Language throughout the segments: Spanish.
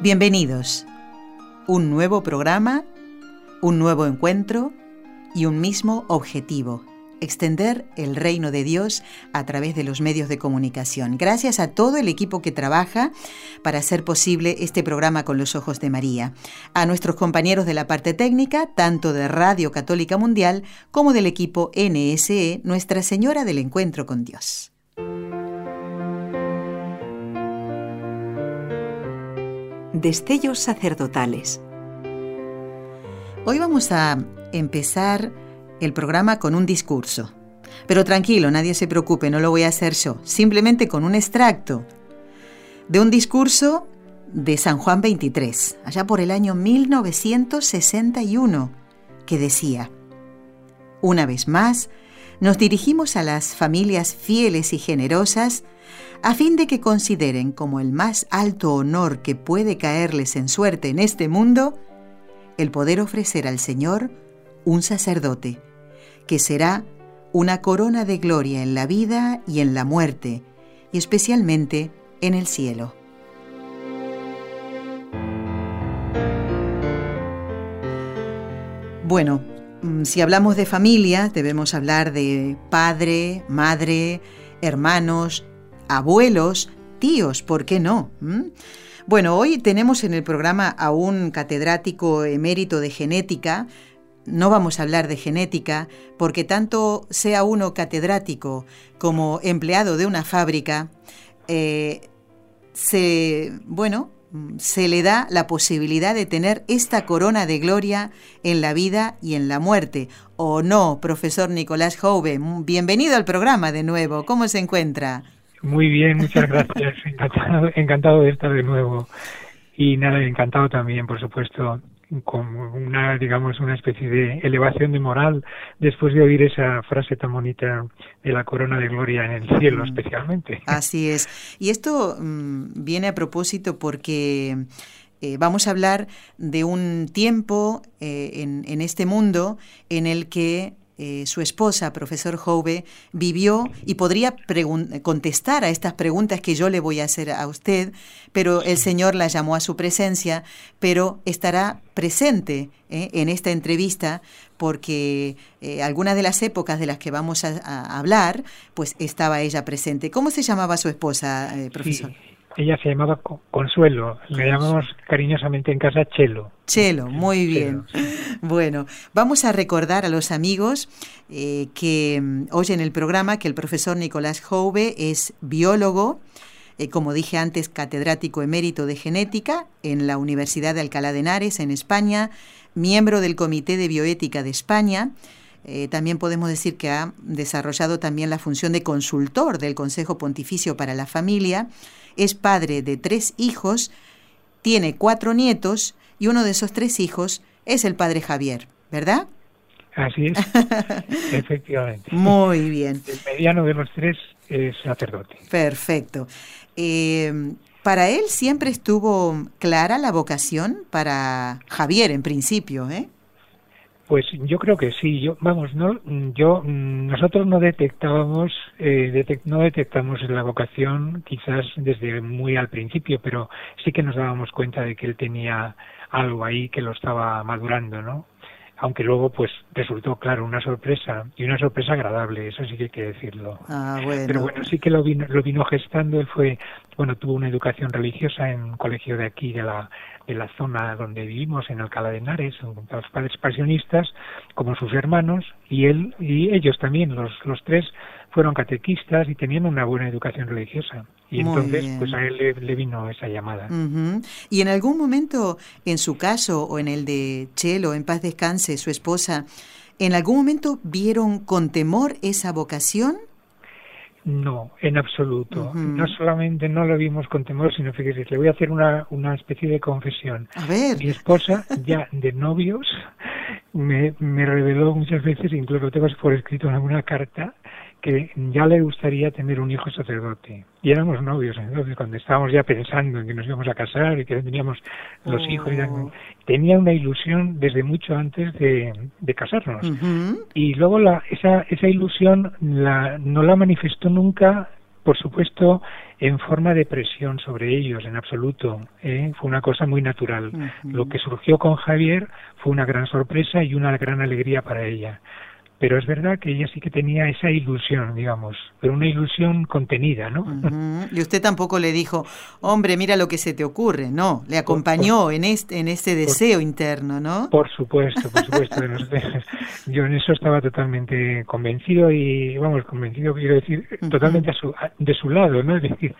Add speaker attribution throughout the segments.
Speaker 1: Bienvenidos. Un nuevo programa, un nuevo encuentro y un mismo objetivo, extender el reino de Dios a través de los medios de comunicación. Gracias a todo el equipo que trabaja para hacer posible este programa con los ojos de María. A nuestros compañeros de la parte técnica, tanto de Radio Católica Mundial como del equipo NSE, Nuestra Señora del Encuentro con Dios. Destellos sacerdotales. Hoy vamos a empezar el programa con un discurso. Pero tranquilo, nadie se preocupe, no lo voy a hacer yo, simplemente con un extracto de un discurso de San Juan 23, allá por el año 1961, que decía, Una vez más, nos dirigimos a las familias fieles y generosas a fin de que consideren como el más alto honor que puede caerles en suerte en este mundo el poder ofrecer al Señor un sacerdote, que será una corona de gloria en la vida y en la muerte, y especialmente en el cielo. Bueno, mm, si hablamos de familia, debemos hablar de padre, madre, hermanos, abuelos, tíos, ¿por qué no? ¿Mm? Bueno, hoy tenemos en el programa a un catedrático emérito de genética. No vamos a hablar de genética porque tanto sea uno catedrático como empleado de una fábrica, eh, se, bueno, se le da la posibilidad de tener esta corona de gloria en la vida y en la muerte. ¿O no, profesor Nicolás Jove? Bienvenido al programa de nuevo. ¿Cómo se encuentra?
Speaker 2: Muy bien, muchas gracias. Encantado, encantado de estar de nuevo. Y nada, encantado también, por supuesto, con una, digamos, una especie de elevación de moral después de oír esa frase tan bonita de la corona de gloria en el cielo, mm. especialmente.
Speaker 1: Así es. Y esto mm, viene a propósito porque eh, vamos a hablar de un tiempo eh, en, en, este mundo en el que eh, su esposa, profesor Jove, vivió y podría contestar a estas preguntas que yo le voy a hacer a usted, pero el Señor la llamó a su presencia, pero estará presente eh, en esta entrevista porque eh, algunas de las épocas de las que vamos a, hablar, pues estaba ella presente. ¿Cómo se llamaba su esposa, profesor?
Speaker 2: Ella se llamaba Consuelo, le llamamos cariñosamente en casa Chelo.
Speaker 1: Chelo, muy bien. Bueno, vamos a recordar a los amigos eh, que mm, oyen el programa que el profesor Nicolás Jove es biólogo, eh, como dije antes, catedrático emérito de genética en la Universidad de Alcalá de Henares, en España, miembro del Comité de Bioética de España, eh, también podemos decir que ha desarrollado también la función de consultor del Consejo Pontificio para la Familia es padre de tres hijos, tiene cuatro nietos y uno de esos tres hijos es el padre Javier, ¿verdad?
Speaker 2: Así es, efectivamente.
Speaker 1: Muy bien.
Speaker 2: El mediano de los tres es sacerdote.
Speaker 1: Perfecto. Eh, para él siempre estuvo clara la vocación para Javier en principio, ¿eh?
Speaker 2: Pues yo creo que sí. Yo, vamos, no, yo, nosotros no detectábamos, eh, no detectamos la vocación quizás desde muy al principio, pero sí que nos dábamos cuenta de que él tenía algo ahí que lo estaba madurando, ¿no? aunque luego pues resultó claro una sorpresa y una sorpresa agradable eso sí que hay que decirlo
Speaker 1: ah, bueno.
Speaker 2: pero bueno sí que lo vino lo vino gestando él fue bueno tuvo una educación religiosa en un colegio de aquí de la de la zona donde vivimos, en Alcalá de Henares, los padres pasionistas, como sus hermanos, y él y ellos también, los, los tres, fueron catequistas y tenían una buena educación religiosa. Y entonces, pues a él le, vino esa llamada.
Speaker 1: Y en algún momento, en su caso, o en el de Chelo, en paz descanse, su esposa, ¿en algún momento vieron con temor esa vocación?
Speaker 2: No, en absoluto. No solamente no lo vimos con temor, sino fíjese, le voy a hacer una, una especie de confesión.
Speaker 1: A ver.
Speaker 2: Mi esposa, ya de novios, me, me reveló muchas veces, incluso lo tengo por escrito en alguna carta, que ya le gustaría tener un hijo sacerdote. Y éramos novios, entonces cuando estábamos ya pensando en que nos íbamos a casar y que teníamos los hijos, oh. tenía una ilusión desde mucho antes de, casarnos. Y luego la, esa, esa ilusión la, no la manifestó nunca, por supuesto, en forma de presión sobre ellos, en absoluto. ¿eh? Fue una cosa muy natural. Lo que surgió con Javier fue una gran sorpresa y una gran alegría para ella pero es verdad que ella sí que tenía esa ilusión, digamos, pero una ilusión contenida, ¿no?
Speaker 1: Y usted tampoco le dijo, hombre, mira lo que se te ocurre, no, le acompañó en este en este deseo interno, ¿no?
Speaker 2: Por supuesto, por supuesto. yo en eso estaba totalmente convencido y, vamos, convencido, quiero decir, totalmente a su, de su lado, ¿no? Es decir,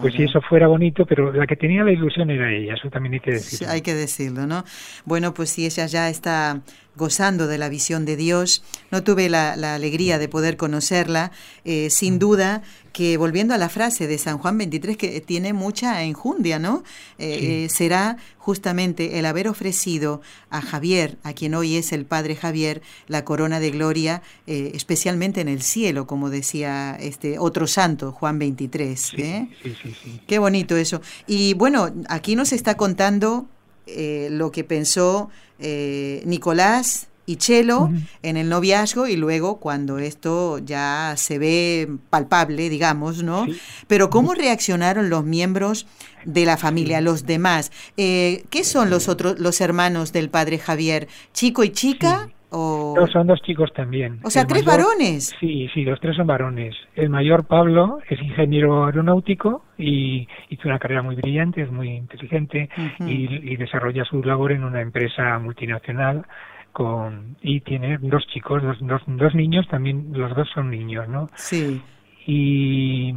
Speaker 2: pues si eso fuera bonito, pero la que tenía la ilusión era ella, eso también hay que decirlo.
Speaker 1: hay que decirlo, ¿no? Bueno, pues si ella ya está gozando de la visión de Dios. No tuve la, alegría de poder conocerla. Eh, sin duda que, volviendo a la frase de San Juan 23, que tiene mucha enjundia, ¿no? Eh, eh, será justamente el haber ofrecido a Javier, a quien hoy es el Padre Javier, la corona de gloria, especialmente en el cielo, como decía este otro santo, Juan 23.
Speaker 2: Sí, sí,
Speaker 1: Qué bonito eso. Y bueno, aquí nos está contando lo que pensó eh, Nicolás y Chelo en el noviazgo y luego cuando esto ya se ve palpable, digamos, ¿no? Pero ¿cómo reaccionaron los miembros de la familia, los demás? Eh, ¿Qué son los otros, los hermanos del padre Javier? ¿Chico y chica? O...
Speaker 2: No, son dos chicos también.
Speaker 1: O sea, tres varones.
Speaker 2: Sí, sí, los tres son varones. El mayor, Pablo, es ingeniero aeronáutico y hizo una carrera muy brillante, es muy inteligente y, desarrolla su labor en una empresa multinacional con y tiene dos chicos, dos, dos, dos niños, también los dos son niños, ¿no?
Speaker 1: Sí
Speaker 2: y,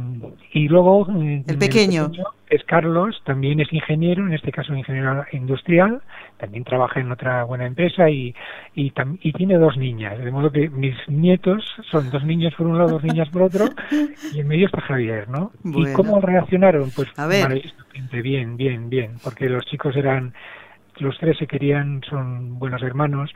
Speaker 2: y luego
Speaker 1: eh, el pequeño.
Speaker 2: es Carlos, también es ingeniero, en este caso ingeniero industrial, también trabaja en otra buena empresa y, y, y tiene dos niñas, de modo que mis nietos son dos niños por un lado, dos niñas por otro, y en medio está Javier, ¿no? ¿Y cómo reaccionaron? Pues
Speaker 1: A ver.
Speaker 2: bien, bien, bien, porque los chicos eran, los tres se querían, son buenos hermanos,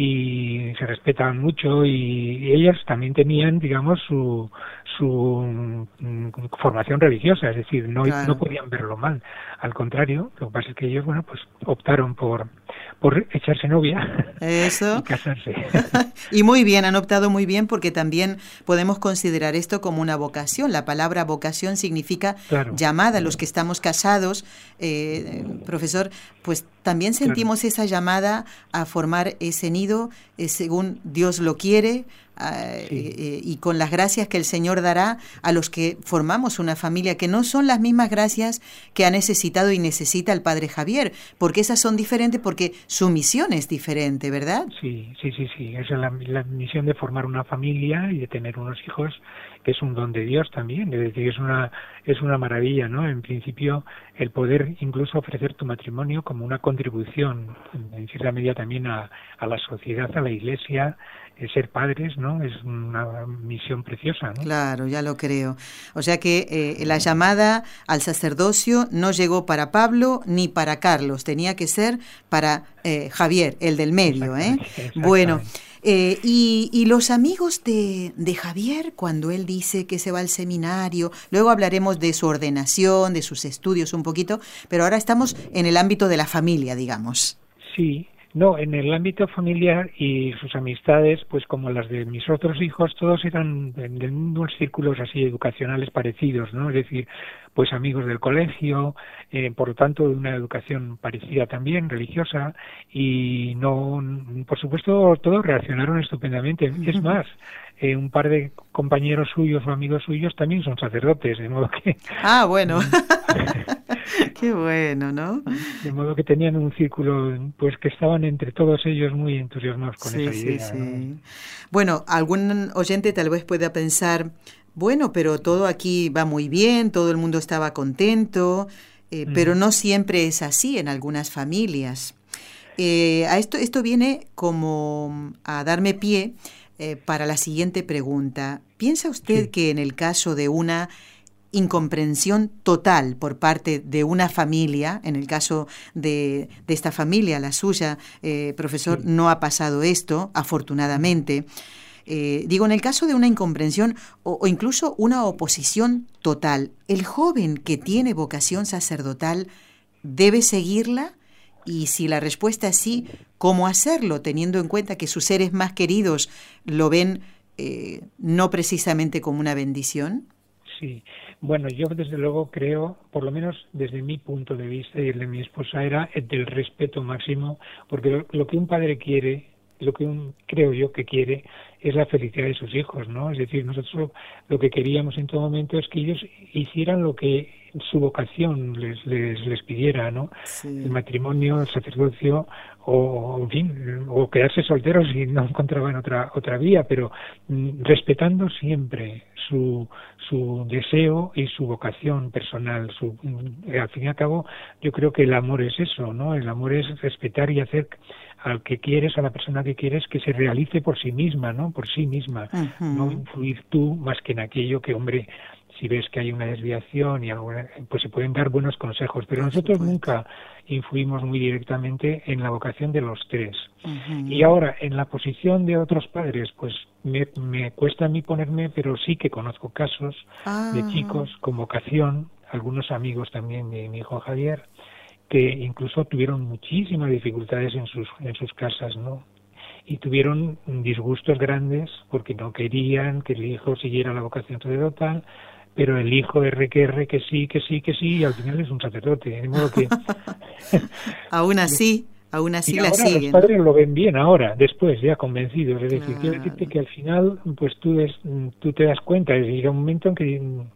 Speaker 2: y se respetaban mucho y, ellas también tenían digamos su su mm, formación religiosa es decir no no podían verlo mal. Al contrario lo que pasa es que ellos bueno pues optaron por por echarse novia
Speaker 1: Eso.
Speaker 2: y casarse.
Speaker 1: y muy bien, han optado muy bien porque también podemos considerar esto como una vocación. La palabra vocación significa llamada. Los que estamos casados, eh, profesor, pues también sentimos esa llamada a formar ese nido eh, según Dios lo quiere, eh, eh, y con las gracias que el Señor dará a los que formamos una familia, que no son las mismas gracias que ha necesitado y necesita el Padre Javier, porque esas son diferentes, porque su misión es diferente, ¿verdad?
Speaker 2: Sí, sí, sí, sí. Esa es la, la misión de formar una familia y de tener unos hijos, que es un don de Dios también, es decir, es una, es una maravilla, ¿no? En principio, el poder incluso ofrecer tu matrimonio como una contribución, en cierta medida también a, a la sociedad, a la iglesia, ser padres, ¿no? Es una misión preciosa, ¿no?
Speaker 1: Claro, ya lo creo. O sea que eh, la llamada al sacerdocio no llegó para Pablo ni para Carlos, tenía que ser para eh, Javier, el del medio, ¿eh? Bueno. Eh, y, y, los amigos de, de, Javier, cuando él dice que se va al seminario, luego hablaremos de su ordenación, de sus estudios un poquito, pero ahora estamos en el ámbito de la familia, digamos.
Speaker 2: Sí, no, en el ámbito familiar y sus amistades, pues como las de mis otros hijos, todos eran de unos círculos así educacionales parecidos, ¿no? Es decir, pues amigos del colegio, eh, por lo tanto de una educación parecida también, religiosa, y no, por supuesto, todos reaccionaron estupendamente. Es más, eh, un par de compañeros suyos o amigos suyos también son sacerdotes, de modo que...
Speaker 1: Ah, bueno. Qué bueno, ¿no?
Speaker 2: De modo que tenían un círculo, pues que estaban entre todos ellos muy entusiasmados con esa idea. Sí, sí.
Speaker 1: Bueno, algún oyente tal vez pueda pensar, bueno, pero todo aquí va muy bien, todo el mundo estaba contento, eh, pero no siempre es así en algunas familias. Eh, a esto, esto viene como a darme pie eh, para la siguiente pregunta. ¿Piensa usted que en el caso de una incomprensión total por parte de una familia, en el caso de, esta familia, la suya, eh, profesor, no ha pasado esto, afortunadamente. Eh, digo, en el caso de una incomprensión o, incluso una oposición total, ¿el joven que tiene vocación sacerdotal debe seguirla? Y si la respuesta es sí, ¿cómo hacerlo, teniendo en cuenta que sus seres más queridos lo ven eh, no precisamente como una bendición?
Speaker 2: Sí, bueno, yo desde luego creo, por lo menos desde mi punto de vista y el de mi esposa, era el del respeto máximo, porque lo, que un padre quiere, lo que un, creo yo que quiere, es la felicidad de sus hijos, ¿no? Es decir, nosotros lo que queríamos en todo momento es que ellos hicieran lo que su vocación les, les, les pidiera, ¿no? El matrimonio, el sacerdocio, o en fin, o quedarse solteros si no encontraban otra otra vía, pero mm, respetando siempre su su deseo y su vocación personal. Su, mm, al fin y al cabo, yo creo que el amor es eso, ¿no? El amor es respetar y hacer al que quieres, a la persona que quieres, que se realice por sí misma, ¿no? Por sí misma, no influir tú más que en aquello que, hombre, si ves que hay una desviación y alguna, pues se pueden dar buenos consejos, pero nosotros nunca influimos muy directamente en la vocación de los tres. Y ahora, en la posición de otros padres, pues me, me, cuesta a mí ponerme, pero sí que conozco casos de ah. chicos con vocación, algunos amigos también de mi hijo Javier, que incluso tuvieron muchísimas dificultades en sus, en sus casas, ¿no? y tuvieron disgustos grandes porque no querían que el hijo siguiera la vocación sacerdotal, pero el hijo R que R que sí, que sí, que sí, y al final es un sacerdote. De modo que...
Speaker 1: aún así, aún así la
Speaker 2: siguen. Los padres lo ven bien ahora, después, ya convencidos. Es decir, quiero decirte que al final, pues tú, tú te das cuenta, es un momento en que mm,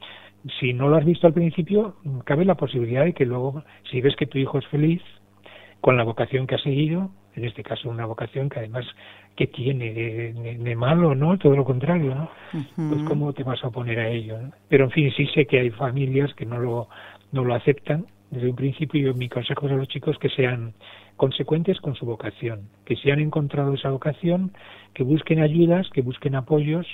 Speaker 2: si no lo has visto al principio, cabe la posibilidad de que luego, si ves que tu hijo es feliz con la vocación que ha seguido, en este caso una vocación que además que tiene de, malo, ¿no? Todo lo contrario, ¿no? Pues cómo te vas a oponer a ello, Pero en fin, sí sé que hay familias que no lo, no lo aceptan desde un principio y mi consejo es a los chicos que sean consecuentes con su vocación, que si han encontrado esa vocación, que busquen ayudas, que busquen apoyos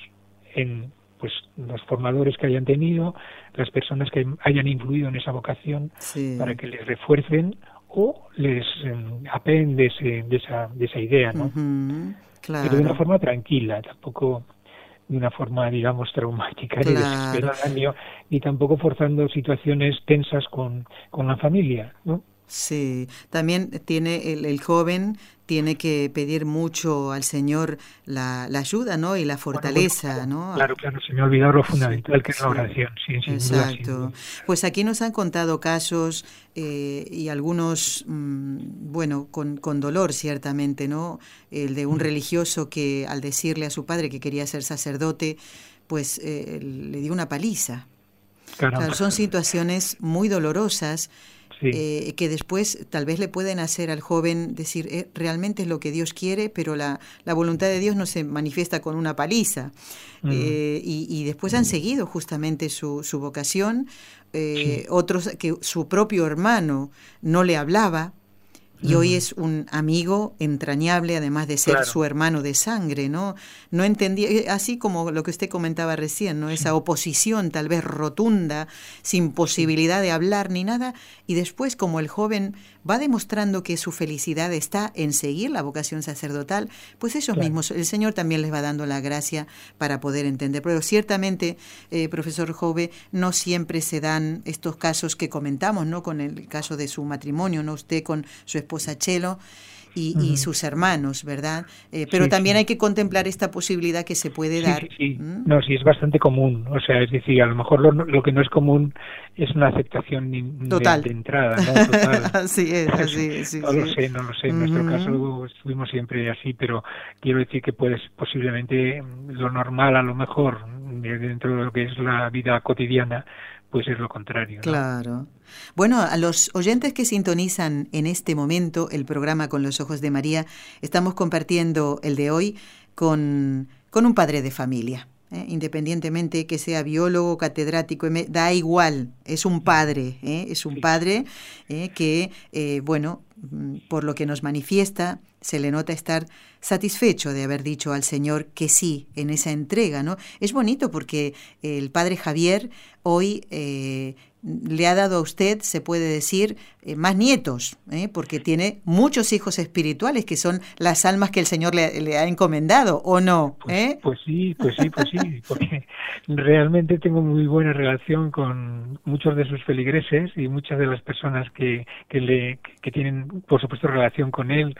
Speaker 2: en pues los formadores que hayan tenido, las personas que hayan influido en esa vocación, para que les refuercen o les eh, apeen de, esa, de esa idea, ¿no? Pero de una forma tranquila, tampoco de una forma, digamos, traumática ni desesperada, ni, tampoco forzando situaciones tensas con, con la familia, ¿no?
Speaker 1: Sí, también tiene el, el, joven tiene que pedir mucho al Señor la, ayuda, ¿no? Y la fortaleza, ¿no?
Speaker 2: Claro, claro, se me ha olvidado lo fundamental que es la oración, sí,
Speaker 1: Exacto. Pues aquí nos han contado casos eh, y algunos, mm, bueno, con, con, dolor ciertamente, ¿no? El de un mm. religioso que al decirle a su padre que quería ser sacerdote, pues eh, le dio una paliza. Claro, son situaciones muy dolorosas eh, que después tal vez le pueden hacer al joven decir, eh, realmente es lo que Dios quiere, pero la, la, voluntad de Dios no se manifiesta con una paliza. Eh, y, después han seguido justamente su, su vocación. Otros que su propio hermano no le hablaba, y hoy es un amigo entrañable, además de ser su hermano de sangre, ¿no? No entendía, eh, así como lo que usted comentaba recién, ¿no? Esa oposición tal vez rotunda, sin posibilidad de hablar ni nada, y después como el joven va demostrando que su felicidad está en seguir la vocación sacerdotal, pues ellos mismos, el Señor también les va dando la gracia para poder entender. Pero ciertamente, eh, profesor Jove, no siempre se dan estos casos que comentamos, ¿no? Con el caso de su matrimonio, ¿no? Usted con su esposa Chelo y, sus hermanos, ¿verdad? Eh, pero también hay que contemplar esta posibilidad que se puede dar.
Speaker 2: Sí, ¿Mm? No, sí, es bastante común. O sea, es decir, a lo mejor lo, que no es común es una aceptación
Speaker 1: Total.
Speaker 2: De, entrada, ¿no? Total.
Speaker 1: así es, así sí,
Speaker 2: No lo sé, no lo sé. En nuestro caso estuvimos siempre así, pero quiero decir que puedes posiblemente lo normal, a lo mejor, dentro de lo que es la vida cotidiana, pues es lo contrario.
Speaker 1: Claro. Bueno, a los oyentes que sintonizan en este momento el programa Con los Ojos de María, estamos compartiendo el de hoy con, con un padre de familia. ¿eh? independientemente que sea biólogo, catedrático, da igual, es un padre, ¿eh? es un padre ¿eh? que, bueno, mm, por lo que nos manifiesta, se le nota estar satisfecho de haber dicho al Señor que sí en esa entrega, ¿no? Es bonito porque el padre Javier hoy le ha dado a usted, se puede decir, eh, más nietos, ¿eh? porque tiene muchos hijos espirituales que son las almas que el Señor le, ha encomendado, ¿o no?
Speaker 2: Pues,
Speaker 1: ¿Eh?
Speaker 2: pues, sí, pues sí, pues sí, porque realmente tengo muy buena relación con muchos de sus feligreses y muchas de las personas que, que, le, que tienen, por supuesto, relación con él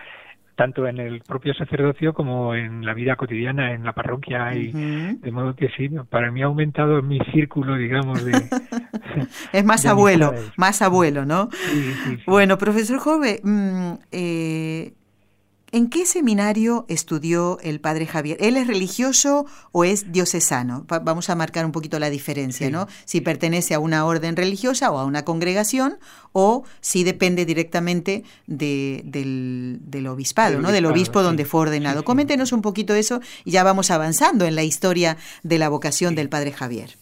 Speaker 2: tanto en el propio sacerdocio como en la vida cotidiana en la parroquia y de modo que sí para mí ha aumentado mi círculo digamos de
Speaker 1: es más abuelo más abuelo no bueno profesor Jove mm, eh, ¿En qué seminario estudió el padre Javier? ¿Él es religioso o es diocesano? vamos a marcar un poquito la diferencia, ¿no? Si pertenece a una orden religiosa o a una congregación o si depende directamente del, obispado, ¿no? Del obispo donde fue ordenado. Coméntenos un poquito eso y ya vamos avanzando en la historia de la vocación del padre Javier.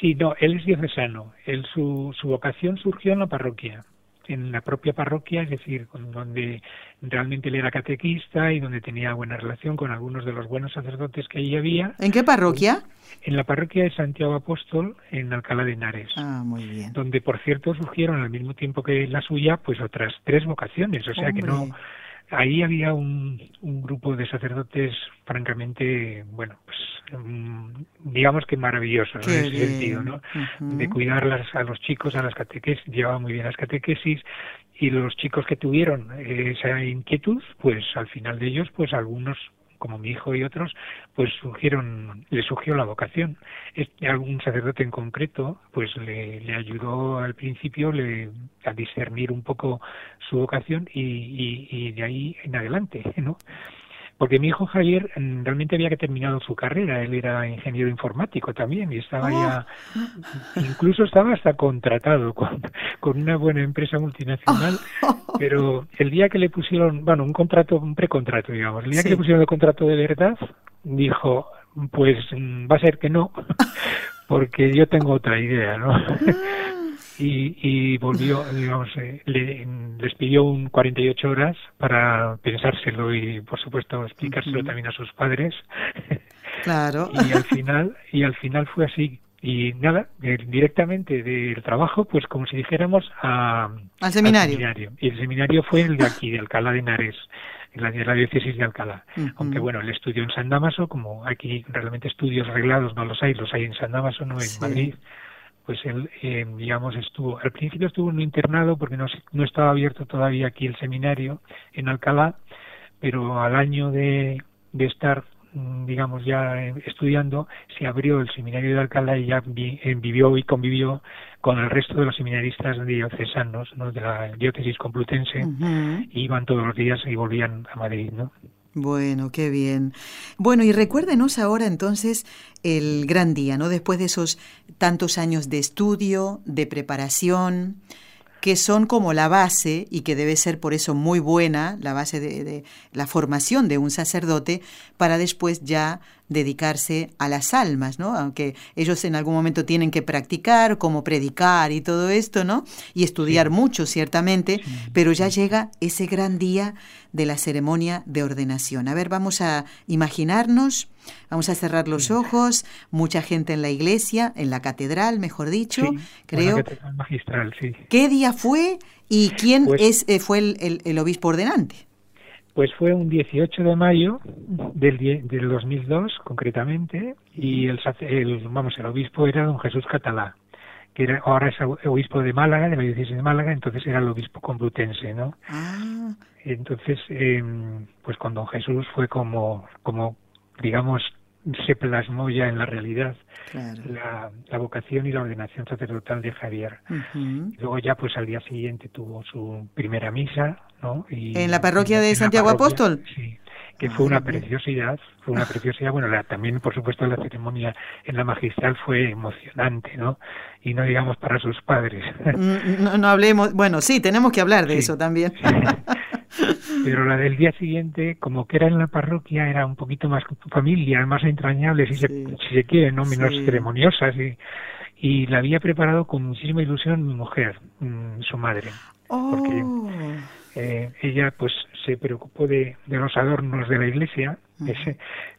Speaker 2: Sí, no, él es diocesano. Él, su, su vocación surgió en la parroquia en la propia parroquia, es decir, donde realmente él era catequista y donde tenía buena relación con algunos de los buenos sacerdotes que allí había.
Speaker 1: ¿En qué parroquia?
Speaker 2: En la parroquia de Santiago Apóstol, en Alcalá de Henares.
Speaker 1: Ah, muy bien.
Speaker 2: Donde, por cierto, surgieron al mismo tiempo que la suya, pues otras tres vocaciones, o sea que no ahí había un, un, grupo de sacerdotes francamente, bueno, pues mm, digamos que maravilloso en ese sentido, ¿no? De cuidar a los chicos, a las catequesis, llevaba muy bien las catequesis y los chicos que tuvieron esa inquietud, pues al final de ellos, pues algunos como mi hijo y otros, pues surgieron, le surgió la vocación. Este, algún sacerdote en concreto, pues le, le ayudó al principio le, a discernir un poco su vocación y, y, y de ahí en adelante, ¿no? Porque mi hijo Javier mm, realmente había que terminado su carrera, él era ingeniero informático también y estaba ya, oh. incluso estaba hasta contratado con, con una buena empresa multinacional, pero el día que le pusieron, bueno, un contrato, un precontrato, digamos, el día que le pusieron el contrato de verdad, dijo, pues mm, va a ser que no, porque yo tengo otra idea, ¿no? Y, y volvió, digamos, eh, le, les pidió un 48 horas para pensárselo y, por supuesto, explicárselo también a sus padres.
Speaker 1: Claro.
Speaker 2: y al final, y al final fue así. Y nada, eh, directamente del trabajo, pues como si dijéramos a,
Speaker 1: al, seminario.
Speaker 2: Y el seminario fue el de aquí, de Alcalá de Henares, en la, diócesis de Alcalá. Aunque bueno, el estudio en San Damaso, como aquí realmente estudios arreglados no los hay, los hay en San Damaso, no en Madrid pues él, eh, digamos, estuvo, al principio estuvo en un internado porque no, no estaba abierto todavía aquí el seminario en Alcalá, pero al año de, de estar, mm, digamos, ya estudiando, se abrió el seminario de Alcalá y ya eh, vivió y convivió con el resto de los seminaristas diocesanos, ¿no? de la diócesis complutense, iban todos los días y volvían a Madrid, ¿no?
Speaker 1: Bueno, qué bien. Bueno, y recuérdenos ahora entonces el gran día, ¿no? Después de esos tantos años de estudio, de preparación, que son como la base y que debe ser por eso muy buena, la base de, la formación de un sacerdote, para después ya dedicarse a las almas, ¿no? Aunque ellos en algún momento tienen que practicar, como predicar y todo esto, ¿no? Y estudiar mucho, ciertamente, pero ya llega ese gran día de la ceremonia de ordenación. A ver, vamos a imaginarnos Vamos a cerrar los ojos, mucha gente en la iglesia, en la catedral, mejor dicho, creo.
Speaker 2: magistral, sí.
Speaker 1: ¿Qué día fue y quién pues es eh, fue el, obispo ordenante?
Speaker 2: Pues fue un 18 de mayo del, del 2002, concretamente, y el, el, vamos, el obispo era don Jesús Catalá que era, ahora es obispo de Málaga, de la diócesis de Málaga, entonces era el obispo complutense, ¿no?
Speaker 1: Ah.
Speaker 2: Entonces, eh, pues con don Jesús fue como, como digamos, se plasmó ya en la realidad la, la, vocación y la ordenación sacerdotal de Javier. Luego ya pues al día siguiente tuvo su primera misa, ¿no?
Speaker 1: Y, ¿En la parroquia de Santiago Apóstol?
Speaker 2: Sí, que fue una preciosidad, fue una preciosidad, bueno, también por supuesto la ceremonia en la magistral fue emocionante, ¿no? Y no digamos para sus padres.
Speaker 1: Mm, no, no hablemos, bueno, sí, tenemos que hablar de eso también.
Speaker 2: pero la del día siguiente, como que era en la parroquia, era un poquito más familia, más entrañable, si, se, si se quiere, no menos ceremoniosas y, y la había preparado con muchísima ilusión mi mujer, mm, su madre, porque oh. Eh, ella pues se preocupó de, de, los adornos de la iglesia.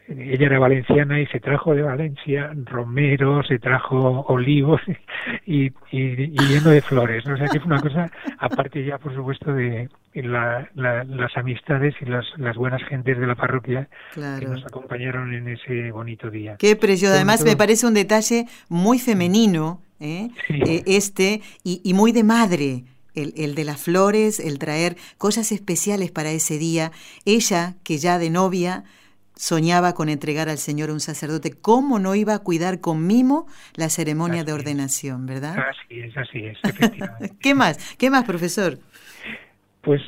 Speaker 2: ella era valenciana y se trajo de Valencia romero, se trajo olivos y, y, lleno de flores. O sea que fue una cosa, aparte ya por supuesto de las amistades y las, las, buenas gentes de la parroquia que nos acompañaron en ese bonito día.
Speaker 1: Qué precioso. Además me parece un detalle muy femenino, ¿eh? Eh, este, y, y muy de madre el, de las flores, el traer cosas especiales para ese día. Ella, que ya de novia soñaba con entregar al Señor un sacerdote, ¿cómo no iba a cuidar con mimo la ceremonia de ordenación, verdad?
Speaker 2: Así es, así es,
Speaker 1: ¿Qué más? ¿Qué más, profesor?
Speaker 2: Pues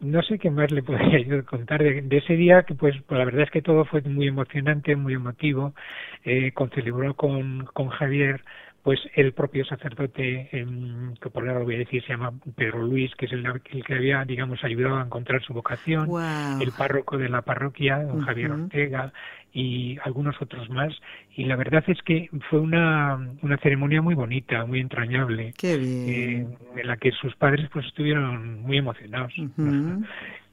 Speaker 2: no sé qué más le podría yo contar de, ese día, que pues, la verdad es que todo fue muy emocionante, muy emotivo. Eh, concelebró con, con Javier pues el propio sacerdote, que por ahora lo voy a decir, se llama Pedro Luis, que es el, que había, digamos, ayudado a encontrar su vocación, el párroco de la parroquia, don Javier Ortega, y algunos otros más. Y la verdad es que fue una, una ceremonia muy bonita, muy entrañable,
Speaker 1: eh,
Speaker 2: en la que sus padres pues estuvieron muy emocionados.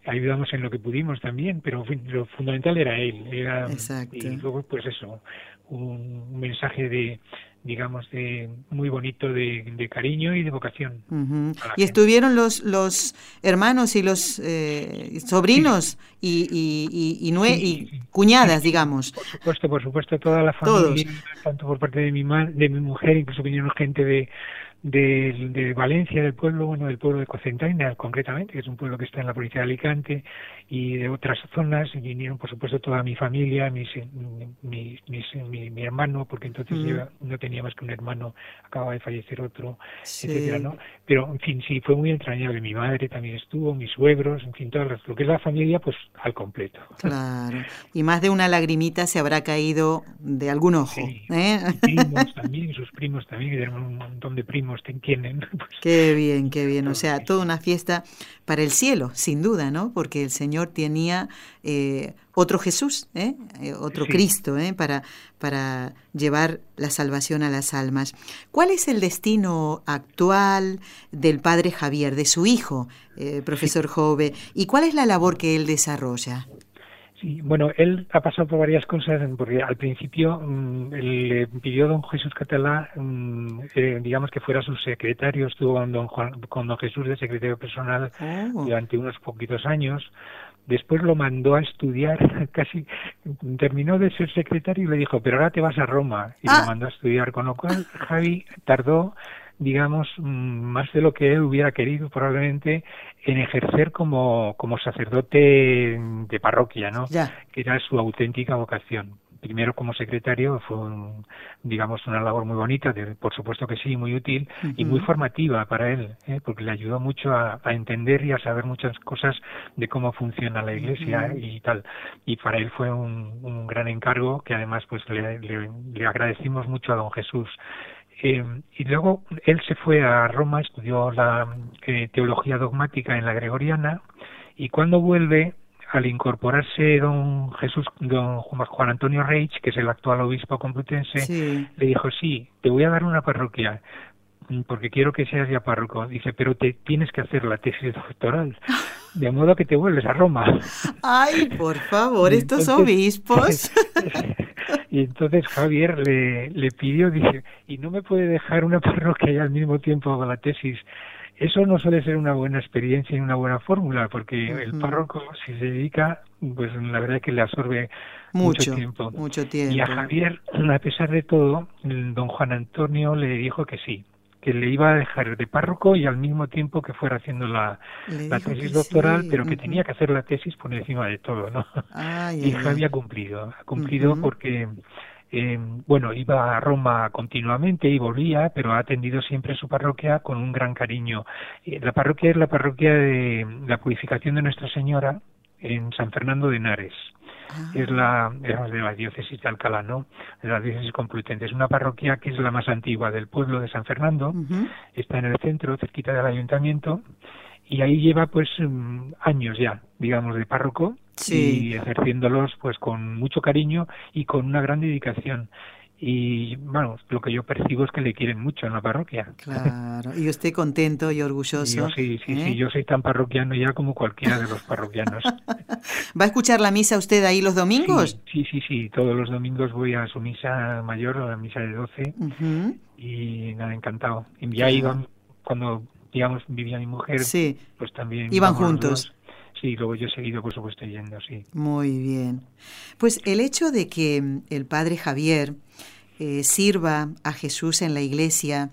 Speaker 2: ayudamos en lo que pudimos también, pero lo fundamental era él. Era, Y luego, pues eso, un mensaje de, digamos, de muy bonito de, cariño y de vocación.
Speaker 1: Y estuvieron los, los hermanos y los eh, sobrinos y, y, y, cuñadas, digamos.
Speaker 2: Por supuesto, por supuesto, toda la familia, tanto por parte de mi, de mi mujer, incluso vinieron gente de de, de, Valencia, del pueblo, bueno, del pueblo de Cocentaina, concretamente, que es un pueblo que está en la provincia de Alicante, y de otras zonas, y vinieron, por supuesto, toda mi familia, mis, mi, mi, hermano, porque entonces mm. yo no tenía más que un hermano, acababa de fallecer otro, etcétera, ¿no? Pero, en fin, sí, fue muy entrañable. Mi madre también estuvo, mis suegros, en fin, todo lo que es la familia, pues al completo.
Speaker 1: Claro. Y más de una lagrimita se habrá caído de algún ojo. ¿eh?
Speaker 2: primos también, sus primos también, que tenemos un montón de primos pues.
Speaker 1: Qué bien, qué bien. O sea, toda una fiesta para el cielo, sin duda, ¿no? Porque el Señor tenía eh, otro Jesús, ¿eh? eh otro Cristo, ¿eh? Para, para llevar la salvación a las almas. ¿Cuál es el destino actual del Padre Javier, de su hijo, profesor Jove? ¿Y cuál es la labor que él desarrolla?
Speaker 2: Bueno, él ha pasado por varias cosas, porque al principio mm, le pidió don Jesús Catalá, mm, eh, digamos que fuera su secretario, estuvo con don, con don Jesús de secretario personal oh. durante unos poquitos años. Después lo mandó a estudiar, casi terminó de ser secretario y le dijo, pero ahora te vas a Roma. Y lo ah. mandó a estudiar, con lo cual Javi tardó digamos, mm, más de lo que él hubiera querido probablemente en ejercer como, como sacerdote de parroquia, ¿no? Que era su auténtica vocación. Primero como secretario fue, digamos, una labor muy bonita, por supuesto que sí, muy útil y muy formativa para él, ¿eh? porque le ayudó mucho a, entender y a saber muchas cosas de cómo funciona la Iglesia y tal. Y para él fue un, gran encargo que además pues le, le agradecimos mucho a don Jesús eh, y luego él se fue a Roma, estudió la eh, teología dogmática en la gregoriana y cuando vuelve, al incorporarse don Jesús, don Juan Antonio Reich, que es el actual obispo complutense, le dijo, sí, te voy a dar una parroquia, porque quiero que seas ya párroco. Dice, pero te tienes que hacer la tesis doctoral, de modo que te vuelves a Roma.
Speaker 1: Ay, por favor, estos obispos.
Speaker 2: Y entonces Javier le, le pidió, dice, ¿y no me puede dejar una parroquia y al mismo tiempo con la tesis? Eso no suele ser una buena experiencia y una buena fórmula, porque el párroco, si se dedica, pues la verdad es que le absorbe mucho, tiempo.
Speaker 1: Mucho tiempo.
Speaker 2: Y a Javier, a pesar de todo, don Juan Antonio le dijo que sí, que le iba a dejar de párroco y al mismo tiempo que fuera haciendo la, tesis doctoral, pero que tenía que hacer la tesis por encima de todo, ¿no? y Javi ha cumplido, ha cumplido porque, eh, bueno, iba a Roma continuamente y volvía, pero ha atendido siempre su parroquia con un gran cariño. Eh, la parroquia es la parroquia de la Purificación de Nuestra Señora en San Fernando de Henares. Ah. es la, de la diócesis de Alcalá, ¿no? De la diócesis complutense. Es una parroquia que es la más antigua del pueblo de San Fernando, está en el centro, cerquita del ayuntamiento, y ahí lleva pues mm, años ya, digamos, de párroco y ejerciéndolos pues con mucho cariño y con una gran dedicación y bueno, lo que yo percibo es que le quieren mucho en la parroquia.
Speaker 1: Claro, y usted contento y orgulloso.
Speaker 2: Yo sí, sí, sí, ¿eh? yo soy tan parroquiano ya como cualquiera de los parroquianos.
Speaker 1: ¿Va a escuchar la misa usted ahí los domingos?
Speaker 2: Sí, sí, sí, todos los domingos voy a su misa mayor, a la misa de 12, y nada, encantado. Y ya iban, cuando, digamos, vivía mi mujer,
Speaker 1: sí.
Speaker 2: pues también...
Speaker 1: Iban juntos.
Speaker 2: Sí, luego yo he seguido, por supuesto, yendo, sí.
Speaker 1: Muy bien. Pues el hecho de que el padre Javier eh, sirva a Jesús en la iglesia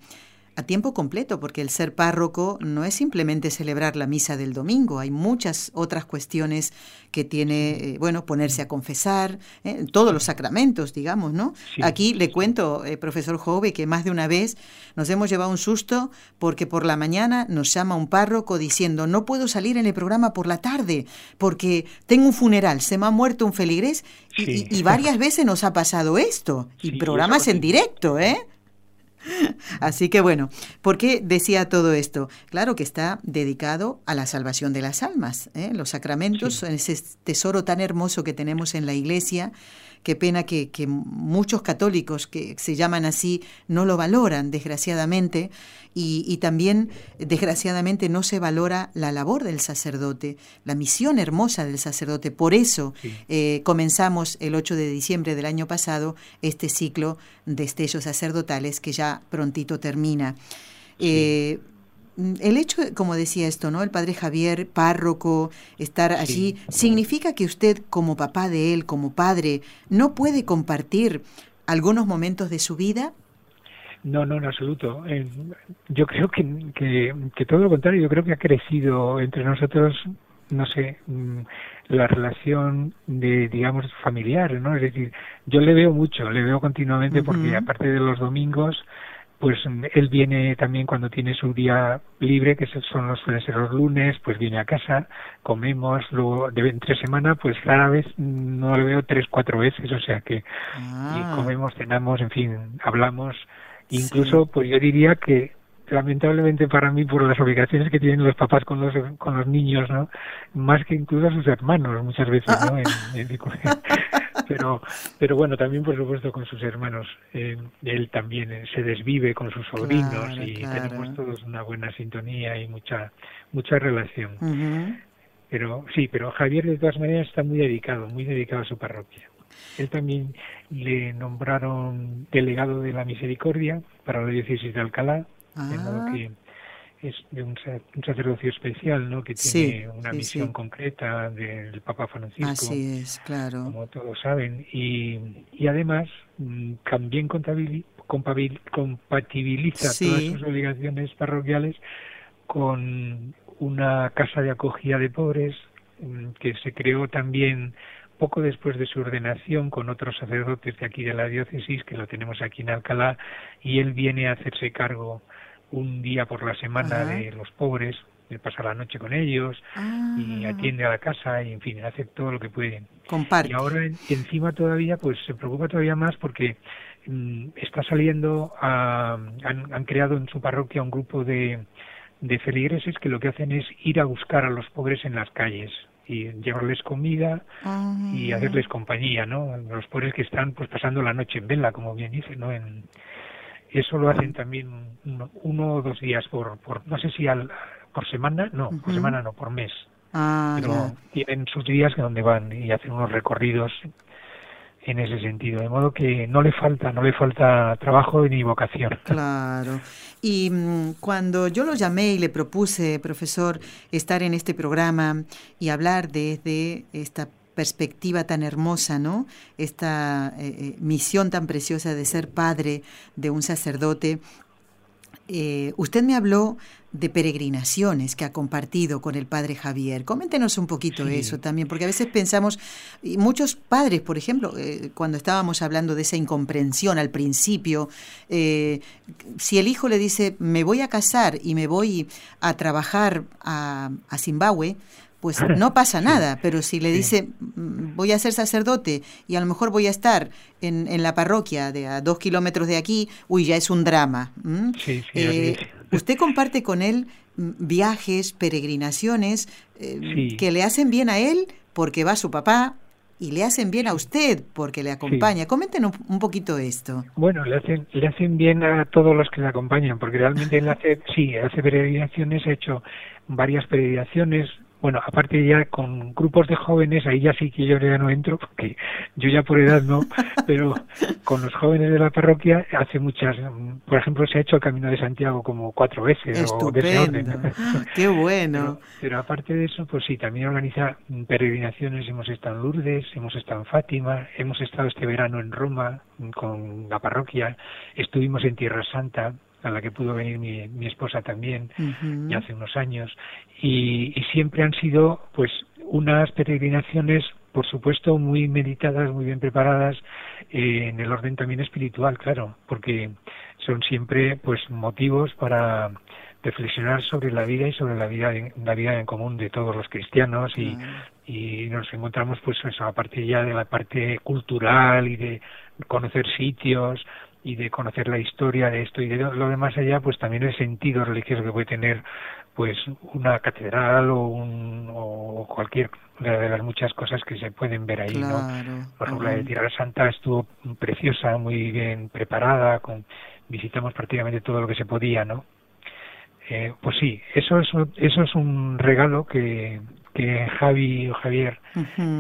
Speaker 1: a tiempo completo, porque el ser párroco no es simplemente celebrar la misa del domingo, hay muchas otras cuestiones que tiene, eh, bueno, ponerse a confesar, eh, todos los sacramentos, digamos, ¿no? Aquí le cuento, eh, profesor Jove, que más de una vez nos hemos llevado un susto porque por la mañana nos llama un párroco diciendo, no puedo salir en el programa por la tarde porque tengo un funeral, se me ha muerto un feligrés y, varias veces nos ha pasado esto, y programas en directo, ¿eh? Así que bueno, ¿por qué decía todo esto? Claro que está dedicado a la salvación de las almas. ¿eh? Los sacramentos son ese tesoro tan hermoso que tenemos en la iglesia Qué pena que, muchos católicos que se llaman así no lo valoran, desgraciadamente, y, también, desgraciadamente, no se valora la labor del sacerdote, la misión hermosa del sacerdote. Por eso eh, comenzamos el 8 de diciembre del año pasado este ciclo de estellos sacerdotales que ya prontito termina. Eh, el hecho, como decía esto, ¿no? El padre Javier, párroco, estar allí, ¿significa que usted como papá de él, como padre, no puede compartir algunos momentos de su vida?
Speaker 2: No, no, en absoluto. Eh, yo creo que, que, todo lo contrario, yo creo que ha crecido entre nosotros, no sé, mm, la relación de, digamos, familiar, ¿no? Es decir, yo le veo mucho, le veo continuamente porque aparte de los domingos, pues él viene también cuando tiene su día libre, que son los, suelen ser los lunes, pues viene a casa, comemos, luego de entre semana, pues cada vez no lo veo tres, cuatro veces, o sea que ah. comemos, cenamos, en fin, hablamos, incluso pues yo diría que lamentablemente para mí por las obligaciones que tienen los papás con los con los niños no más que incluso a sus hermanos muchas veces no en, pero pero bueno también por supuesto con sus hermanos. Eh, él también eh, se desvive con sus sobrinos y tenemos todos una buena sintonía y mucha mucha relación. Pero sí pero Javier de todas maneras está muy dedicado muy dedicado a su parroquia. Él también le nombraron delegado de la misericordia para la diócesis de Alcalá de modo ah. que es de un, sacerdocio especial, ¿no? Que tiene una misión concreta del Papa Francisco.
Speaker 1: Así es, claro.
Speaker 2: Como todos saben. Y, y además mm, también compatibiliza todas sus obligaciones parroquiales con una casa de acogida de pobres mm, que se creó también poco después de su ordenación con otros sacerdotes de aquí de la diócesis, que lo tenemos aquí en Alcalá, y él viene a hacerse cargo un día por la semana de los pobres, de pasar la noche con ellos y ah. atiende a la casa y en fin, hace todo lo que puede.
Speaker 1: Comparte.
Speaker 2: Y ahora encima todavía pues se preocupa todavía más porque mm, está saliendo, a, han, creado en su parroquia un grupo de, de feligreses que lo que hacen es ir a buscar a los pobres en las calles y llevarles comida y ah. hacerles compañía, ¿no? Los pobres que están pues pasando la noche en vela, como bien dice, ¿no? En, eso lo hacen también uno, o dos días por, por no sé si al, por semana, no, por semana no, por mes.
Speaker 1: Ah,
Speaker 2: Pero tienen sus días donde van y hacen unos recorridos en ese sentido, de modo que no le falta, no le falta trabajo ni vocación.
Speaker 1: Claro. Y mm, cuando yo lo llamé y le propuse, profesor, estar en este programa y hablar desde esta perspectiva tan hermosa, ¿no? Esta eh, eh, misión tan preciosa de ser padre de un sacerdote. Eh, usted me habló de peregrinaciones que ha compartido con el padre Javier. Coméntenos un poquito eso también, porque a veces pensamos, y muchos padres, por ejemplo, cuando estábamos hablando de esa incomprensión al principio, si el hijo le dice, me voy a casar y me voy a trabajar a, a Zimbabue, pues no pasa nada, pero si le dice mm, voy a ser sacerdote y a lo mejor voy a estar en, en la parroquia de a dos kilómetros de aquí, uy, ya es un drama.
Speaker 2: Sí, sí, eh,
Speaker 1: Usted comparte con él mm, viajes, peregrinaciones eh, que le hacen bien a él porque va su papá y le hacen bien a usted porque le acompaña. Coméntenos un poquito esto.
Speaker 2: Bueno, le hacen, le hacen bien a todos los que le acompañan, porque realmente él hace, sí, hace peregrinaciones, ha hecho varias peregrinaciones, bueno, aparte ya con grupos de jóvenes, ahí ya sí que yo ya no entro, porque yo ya por edad no, pero con los jóvenes de la parroquia hace muchas, por ejemplo, se ha hecho el Camino de Santiago como cuatro veces.
Speaker 1: Estupendo. Ah, qué bueno.
Speaker 2: Pero, aparte de eso, pues sí, también organiza peregrinaciones, hemos estado en Lourdes, hemos estado en Fátima, hemos estado este verano en Roma con la parroquia, estuvimos en Tierra Santa, a la que pudo venir mi, mi esposa también, ya hace unos años, y, siempre han sido pues unas peregrinaciones por supuesto muy meditadas, muy bien preparadas eh, en el orden también espiritual, claro, porque son siempre pues motivos para reflexionar sobre la vida y sobre la vida la vida en común de todos los cristianos y, y nos encontramos pues eso aparte ya de la parte cultural y de conocer sitios y de conocer la historia de esto y de lo demás allá, pues también el sentido religioso que puede tener pues una catedral o, un, o cualquier de las muchas cosas que se pueden ver ahí, ¿no? Por ejemplo, la de Tierra Santa estuvo preciosa, muy bien preparada, con, visitamos prácticamente todo lo que se podía, ¿no? Eh, pues sí, eso es, eso es un regalo que, que Javi o Javier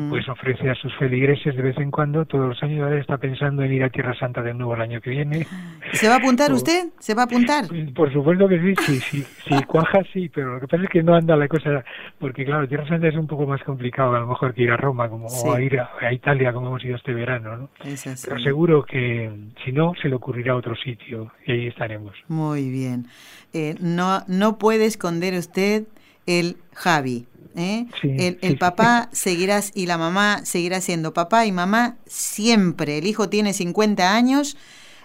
Speaker 2: pues ofrece a sus feligreses de vez en cuando, todos los años, ahora está pensando en ir a Tierra Santa de nuevo el año que viene.
Speaker 1: ¿Se va a apuntar usted? ¿Se va a apuntar?
Speaker 2: Por supuesto que sí, sí, sí, sí, cuaja sí, pero lo que pasa es que no anda la cosa, porque claro, Tierra Santa es un poco más complicado a lo mejor que ir a Roma como, o a ir a, Italia como hemos ido este verano, ¿no? Pero seguro que si no, se le ocurrirá otro sitio y ahí estaremos.
Speaker 1: Muy bien. Eh, no, no puede esconder usted el Javi. ¿eh? el, papá seguirá y la mamá seguirá siendo papá y mamá siempre. El hijo tiene 50 años,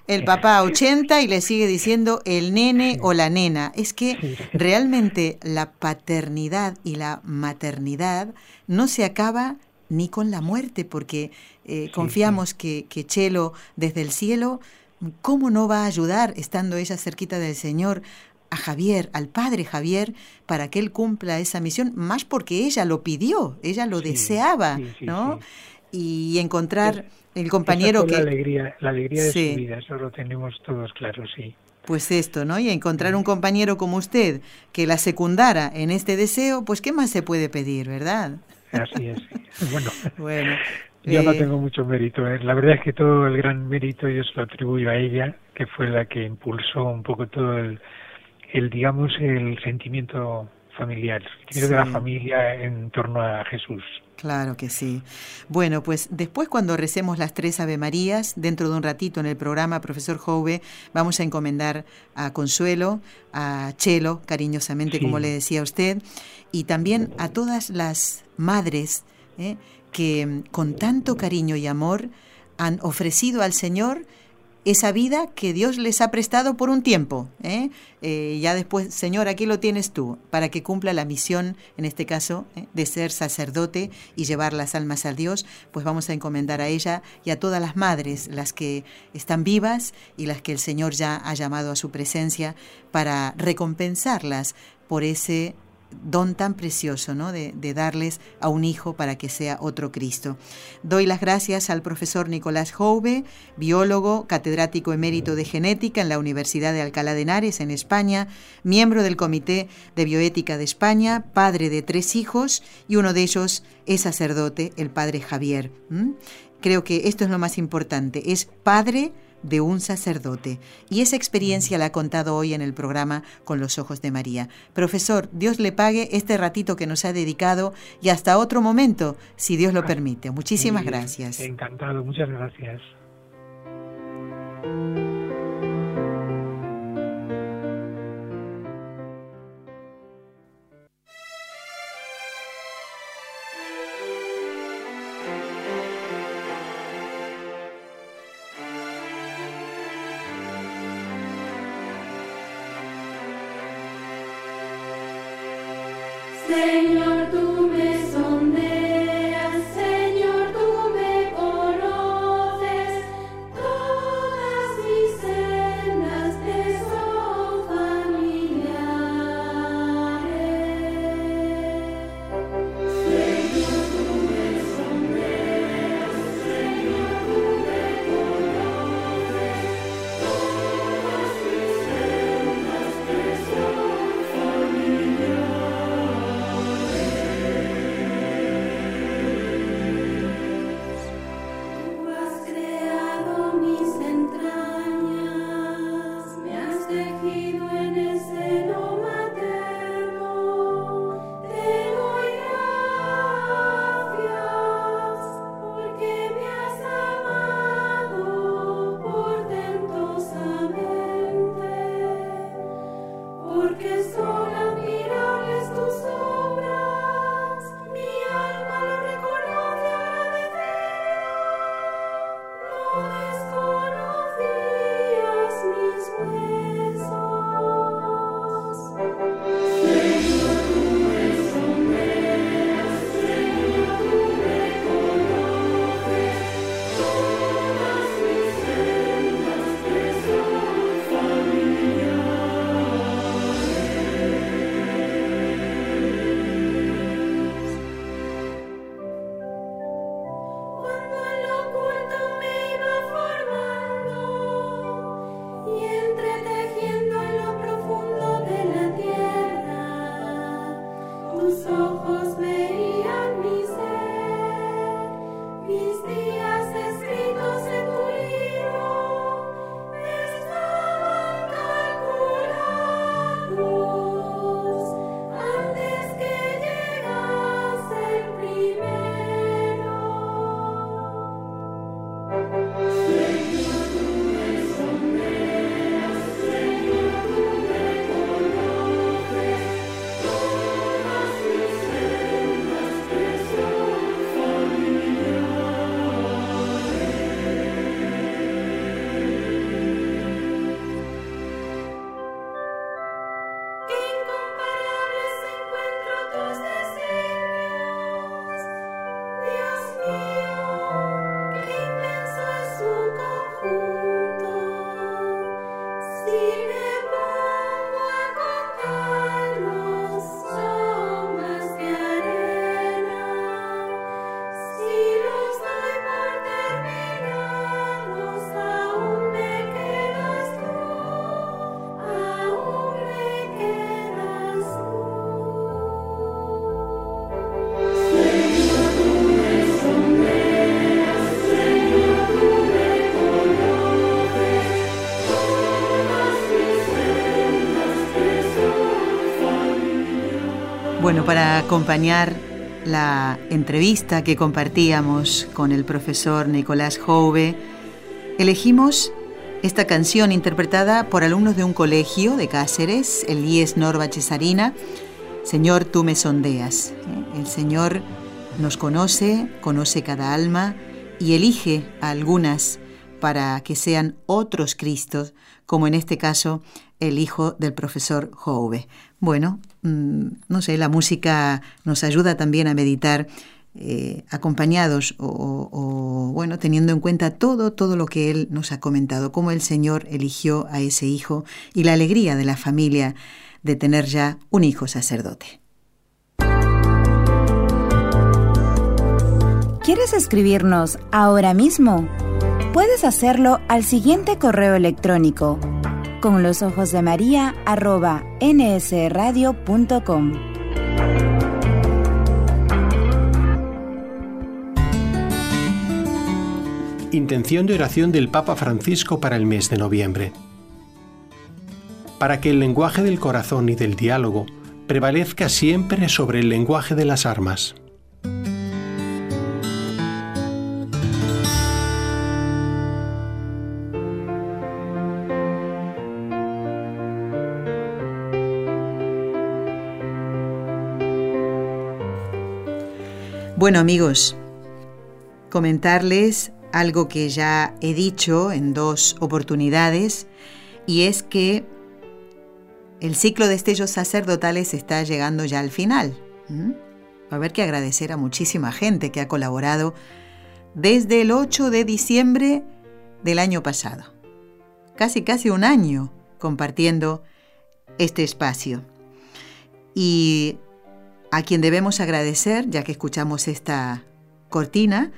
Speaker 1: el papá 80 y le sigue diciendo el nene o la nena. Es que realmente la paternidad y la maternidad no se acaba ni con la muerte, porque eh, confiamos que, que Chelo desde el cielo, ¿cómo no va a ayudar estando ella cerquita del Señor a Javier, al padre Javier, para que él cumpla esa misión, más porque ella lo pidió, ella lo deseaba, ¿no? Y encontrar el compañero que...
Speaker 2: La alegría, la alegría de su vida, eso lo tenemos todos claro, sí.
Speaker 1: Pues esto, ¿no? Y encontrar un compañero como usted que la secundara en este deseo, pues ¿qué más se puede pedir, verdad?
Speaker 2: Así es. Bueno, bueno yo no eh, tengo mucho mérito. ¿eh? La verdad es que todo el gran mérito yo se lo atribuyo a ella, que fue la que impulsó un poco todo el, el digamos el sentimiento familiar, el sentimiento de la familia en torno a Jesús.
Speaker 1: Claro que sí. Bueno, pues después cuando recemos las tres Ave Marías, dentro de un ratito en el programa, profesor Jove, vamos a encomendar a Consuelo, a Chelo, cariñosamente, como le decía usted, y también a todas las madres ¿eh? que con tanto cariño y amor han ofrecido al Señor esa vida que Dios les ha prestado por un tiempo. ¿eh? Eh, ya después, Señor, aquí lo tienes tú, para que cumpla la misión, en este caso, ¿eh? de ser sacerdote y llevar las almas a Dios, pues vamos a encomendar a ella y a todas las madres, las que están vivas y las que el Señor ya ha llamado a su presencia, para recompensarlas por ese don tan precioso, ¿no? De, darles a un hijo para que sea otro Cristo. Doy las gracias al profesor Nicolás Jouve, biólogo, catedrático emérito de genética en la Universidad de Alcalá de Henares, en España, miembro del Comité de Bioética de España, padre de tres hijos y uno de ellos es sacerdote, el padre Javier. Creo que esto es lo más importante, es padre de un sacerdote. Y esa experiencia la ha contado hoy en el programa Con los Ojos de María. Profesor, Dios le pague este ratito que nos ha dedicado y hasta otro momento, si Dios lo permite. Muchísimas gracias.
Speaker 2: Encantado, muchas gracias.
Speaker 1: Bueno, para acompañar la entrevista que compartíamos con el profesor Nicolás Jove, elegimos esta canción interpretada por alumnos de un colegio de Cáceres, el IES Norba Cesarina, Señor, tú me sondeas. ¿eh? El Señor nos conoce, conoce cada alma y elige a algunas para que sean otros Cristos, como en este caso el hijo del profesor Jove. Bueno, mm, no sé, la música nos ayuda también a meditar eh, acompañados o, bueno, teniendo en cuenta todo, todo lo que él nos ha comentado, cómo el Señor eligió a ese hijo y la alegría de la familia de tener ya un hijo sacerdote.
Speaker 3: ¿Quieres escribirnos ahora mismo? Puedes hacerlo al siguiente correo electrónico con los ojos de María arroba nsradio.com.
Speaker 4: Intención de oración del Papa Francisco para el mes de noviembre. Para que el lenguaje del corazón y del diálogo prevalezca siempre sobre el lenguaje de las armas.
Speaker 1: Bueno amigos, comentarles algo que ya he dicho en dos oportunidades y es que el ciclo de estellos sacerdotales está llegando ya al final. Va a haber que agradecer a muchísima gente que ha colaborado desde el 8 de diciembre del año pasado. Casi, casi un año compartiendo este espacio. Y a quien debemos agradecer, ya que escuchamos esta cortina,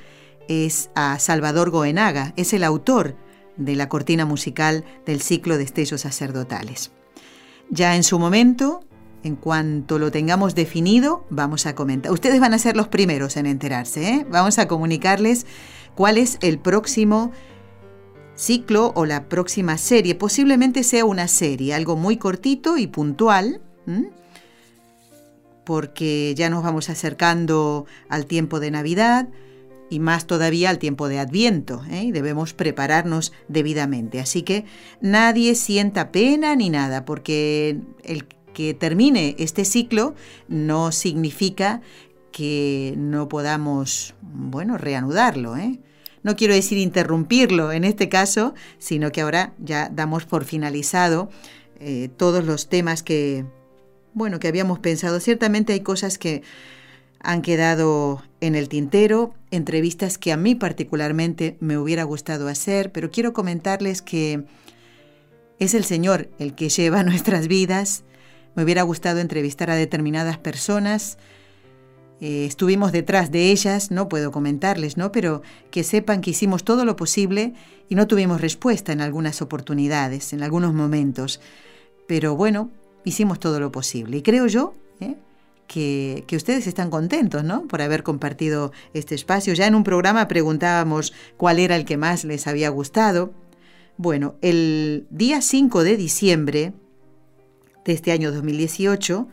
Speaker 1: es a Salvador Goenaga, es el autor de la cortina musical del ciclo de Estellos Sacerdotales. Ya en su momento, en cuanto lo tengamos definido, vamos a comentar. Ustedes van a ser los primeros en enterarse. ¿eh? Vamos a comunicarles cuál es el próximo ciclo o la próxima serie. Posiblemente sea una serie, algo muy cortito y puntual porque ya nos vamos acercando al tiempo de Navidad y más todavía al tiempo de Adviento, ¿eh? y debemos prepararnos debidamente. Así que nadie sienta pena ni nada, porque el que termine este ciclo no significa que no podamos, bueno, reanudarlo, ¿eh? No quiero decir interrumpirlo en este caso, sino que ahora ya damos por finalizado eh, todos los temas que, bueno, que habíamos pensado. Ciertamente hay cosas que han quedado en el tintero, entrevistas que a mí particularmente me hubiera gustado hacer, pero quiero comentarles que es el Señor el que lleva nuestras vidas. Me hubiera gustado entrevistar a determinadas personas, eh, estuvimos detrás de ellas, no puedo comentarles, ¿no? Pero que sepan que hicimos todo lo posible y no tuvimos respuesta en algunas oportunidades, en algunos momentos. Pero bueno, hicimos todo lo posible. Y creo yo ¿eh? que, que, ustedes están contentos, ¿no? Por haber compartido este espacio. Ya en un programa preguntábamos cuál era el que más les había gustado. Bueno, el día 5 de diciembre de este año 2018,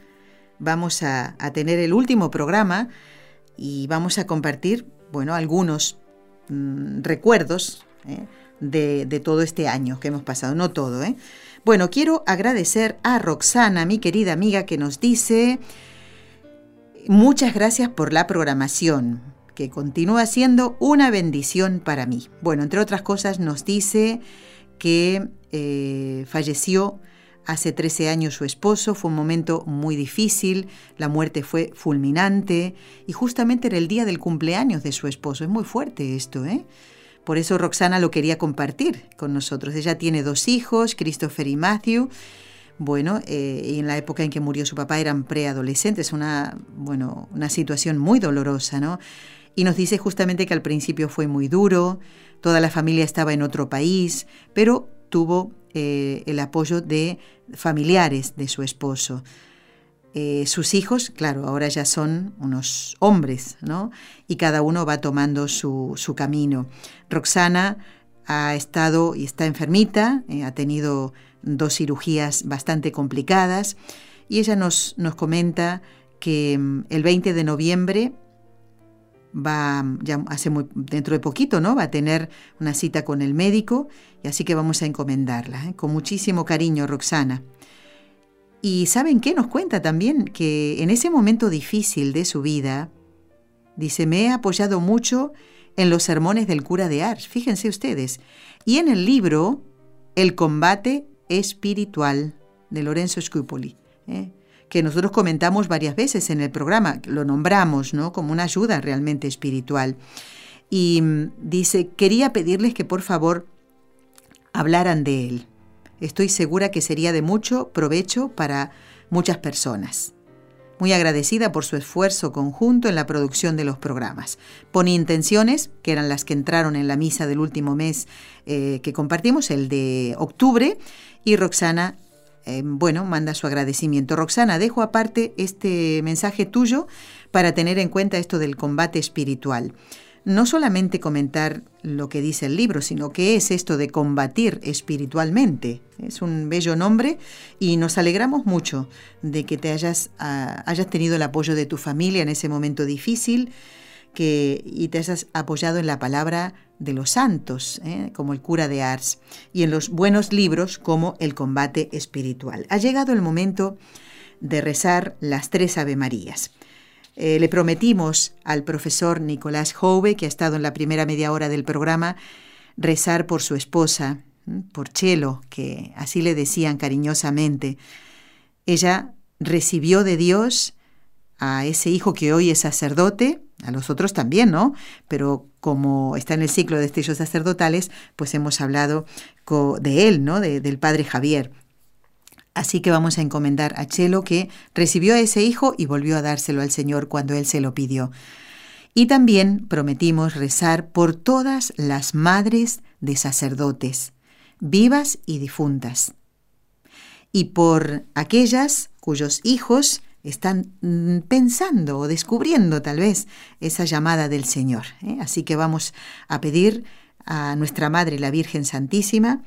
Speaker 1: vamos a, tener el último programa y vamos a compartir, bueno, algunos mm, recuerdos ¿eh? de, todo este año que hemos pasado, no todo, ¿eh? Bueno, quiero agradecer a Roxana, mi querida amiga, que nos dice, muchas gracias por la programación, que continúa siendo una bendición para mí. Bueno, entre otras cosas, nos dice que eh, falleció Hace 13 años su esposo, fue un momento muy difícil, la muerte fue fulminante y justamente era el día del cumpleaños de su esposo. Es muy fuerte esto, ¿eh? Por eso Roxana lo quería compartir con nosotros. Ella tiene dos hijos, Christopher y Matthew. Bueno, eh, y en la época en que murió su papá eran preadolescentes, una, bueno, una situación muy dolorosa, ¿no? Y nos dice justamente que al principio fue muy duro, toda la familia estaba en otro país, pero tuvo eh, el apoyo de familiares de su esposo. Eh, sus hijos, claro, ahora ya son unos hombres, ¿no? Y cada uno va tomando su, camino. Roxana ha estado y está enfermita, eh, ha tenido dos cirugías bastante complicadas y ella nos, nos comenta que mm, el 20 de noviembre va, ya hace dentro de poquito, ¿no? Va a tener una cita con el médico y así que vamos a encomendarla, ¿eh? con muchísimo cariño, Roxana. Y ¿saben qué? Nos cuenta también que en ese momento difícil de su vida, dice, me he apoyado mucho en los sermones del cura de Ars, fíjense ustedes, y en el libro El combate espiritual de Lorenzo Scupoli. ¿eh? que nosotros comentamos varias veces en el programa, lo nombramos ¿no? como una ayuda realmente espiritual. Y mm, dice, quería pedirles que por favor hablaran de él. Estoy segura que sería de mucho provecho para muchas personas. Muy agradecida por su esfuerzo conjunto en la producción de los programas. Pone intenciones, que eran las que entraron en la misa del último mes eh, que compartimos, el de octubre, y Roxana eh, bueno, manda su agradecimiento. Roxana, dejo aparte este mensaje tuyo para tener en cuenta esto del combate espiritual. No solamente comentar lo que dice el libro, sino qué es esto de combatir espiritualmente. Es un bello nombre y nos alegramos mucho de que te hayas, ah, tenido el apoyo de tu familia en ese momento difícil que, y te hayas apoyado en la palabra de los santos, ¿eh? como el cura de Ars, y en los buenos libros como El combate espiritual. Ha llegado el momento de rezar las tres Ave Marías. Eh, le prometimos al profesor Nicolás Hove, que ha estado en la primera media hora del programa, rezar por su esposa, por Chelo, que así le decían cariñosamente. Ella recibió de Dios a ese hijo que hoy es sacerdote, a los otros también, ¿no? Pero como está en el ciclo de estrellos sacerdotales, pues hemos hablado de él, ¿no? del padre Javier. Así que vamos a encomendar a Chelo que recibió a ese hijo y volvió a dárselo al Señor cuando él se lo pidió. Y también prometimos rezar por todas las madres de sacerdotes, vivas y difuntas, y por aquellas cuyos hijos están mm, pensando o descubriendo tal vez esa llamada del Señor. ¿eh? Así que vamos a pedir a nuestra Madre la Virgen Santísima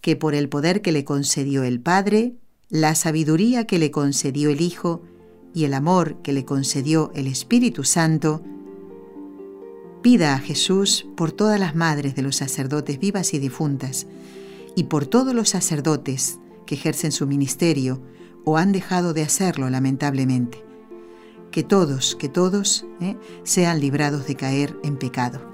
Speaker 1: que por el poder que le concedió el Padre, la sabiduría que le concedió el Hijo y el amor que le concedió el Espíritu Santo, pida a Jesús por todas las madres de los sacerdotes vivas y difuntas, y por todos los sacerdotes que ejercen su ministerio, o han dejado de hacerlo lamentablemente. Que todos, que todos ¿eh? sean librados de caer en pecado.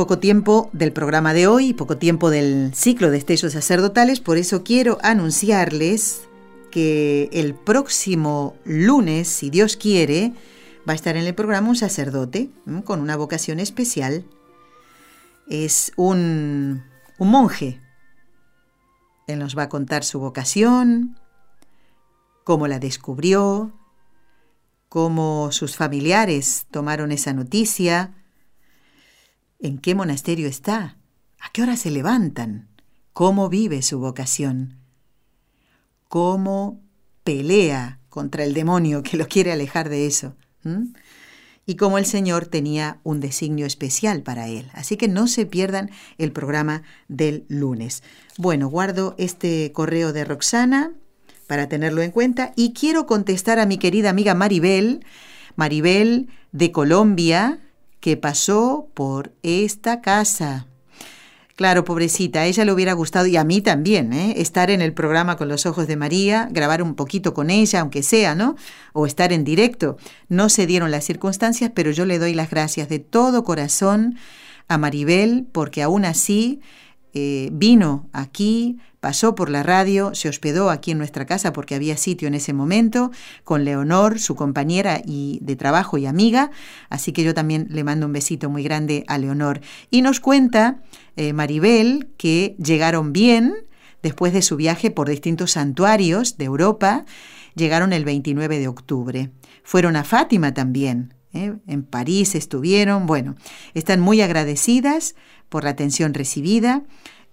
Speaker 1: Poco tiempo del programa de hoy, poco tiempo del ciclo de estellos sacerdotales, por eso quiero anunciarles que el próximo lunes, si Dios quiere, va a estar en el programa un sacerdote con una vocación especial. Es un, un monje. Él nos va a contar su vocación, cómo la descubrió, cómo sus familiares tomaron esa noticia, en qué monasterio está, a qué hora se levantan, cómo vive su vocación, cómo pelea contra el demonio que lo quiere alejar de eso, y cómo el Señor tenía un designio especial para él. Así que no se pierdan el programa del lunes. Bueno, guardo este correo de Roxana para tenerlo en cuenta. Y quiero contestar a mi querida amiga Maribel, Maribel de Colombia, que pasó por esta casa. Claro, pobrecita, a ella le hubiera gustado, y a mí también, ¿eh? estar en el programa con los ojos de María, grabar un poquito con ella, aunque sea, ¿no? O estar en directo. No se dieron las circunstancias, pero yo le doy las gracias de todo corazón a Maribel, porque aún así eh, vino aquí, pasó por la radio, se hospedó aquí en nuestra casa porque había sitio en ese momento, con Leonor, su compañera y de trabajo y amiga, así que yo también le mando un besito muy grande a Leonor. Y nos cuenta eh, Maribel que llegaron bien después de su viaje por distintos santuarios de Europa, llegaron el 29 de octubre. Fueron a Fátima también, ¿eh? en París estuvieron, bueno, están muy agradecidas por la atención recibida.